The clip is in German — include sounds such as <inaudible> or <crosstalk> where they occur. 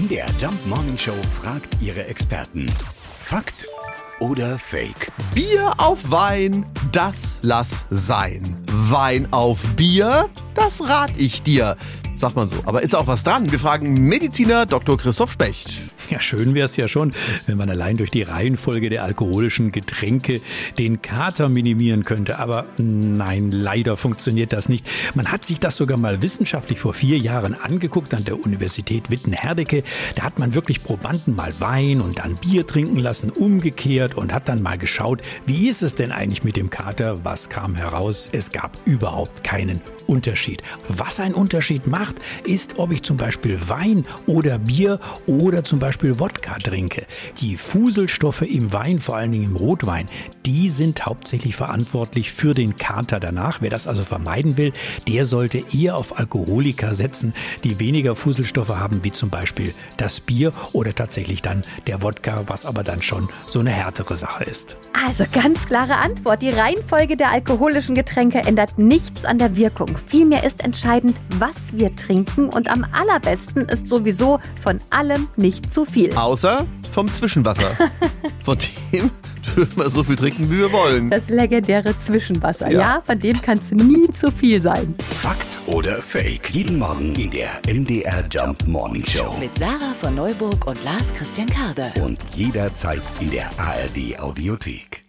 MDR Jump Morning Show fragt ihre Experten. Fakt oder Fake? Bier auf Wein, das lass sein. Wein auf Bier, das rat ich dir. Sagt man so. Aber ist auch was dran? Wir fragen Mediziner Dr. Christoph Specht. Ja, schön wäre es ja schon, wenn man allein durch die Reihenfolge der alkoholischen Getränke den Kater minimieren könnte. Aber nein, leider funktioniert das nicht. Man hat sich das sogar mal wissenschaftlich vor vier Jahren angeguckt an der Universität Witten-Herdecke. Da hat man wirklich Probanden mal Wein und dann Bier trinken lassen, umgekehrt und hat dann mal geschaut, wie ist es denn eigentlich mit dem Kater? Was kam heraus? Es gab überhaupt keinen Unterschied. Was einen Unterschied macht, ist, ob ich zum Beispiel Wein oder Bier oder zum Beispiel Beispiel Wodka trinke. Die Fuselstoffe im Wein, vor allen Dingen im Rotwein, die sind hauptsächlich verantwortlich für den Kater danach. Wer das also vermeiden will, der sollte eher auf Alkoholiker setzen, die weniger Fuselstoffe haben, wie zum Beispiel das Bier oder tatsächlich dann der Wodka, was aber dann schon so eine härtere Sache ist. Also ganz klare Antwort. Die Reihenfolge der alkoholischen Getränke ändert nichts an der Wirkung. Vielmehr ist entscheidend, was wir trinken und am allerbesten ist sowieso von allem nicht zu viel. Außer vom Zwischenwasser. <laughs> Von dem dürfen wir so viel trinken, wie wir wollen. Das legendäre Zwischenwasser. Ja. ja, von dem kann es nie zu viel sein. Fakt oder Fake? Jeden Morgen in der MDR Jump Morning Show. Mit Sarah von Neuburg und Lars Christian Karde. Und jederzeit in der ARD Audiothek.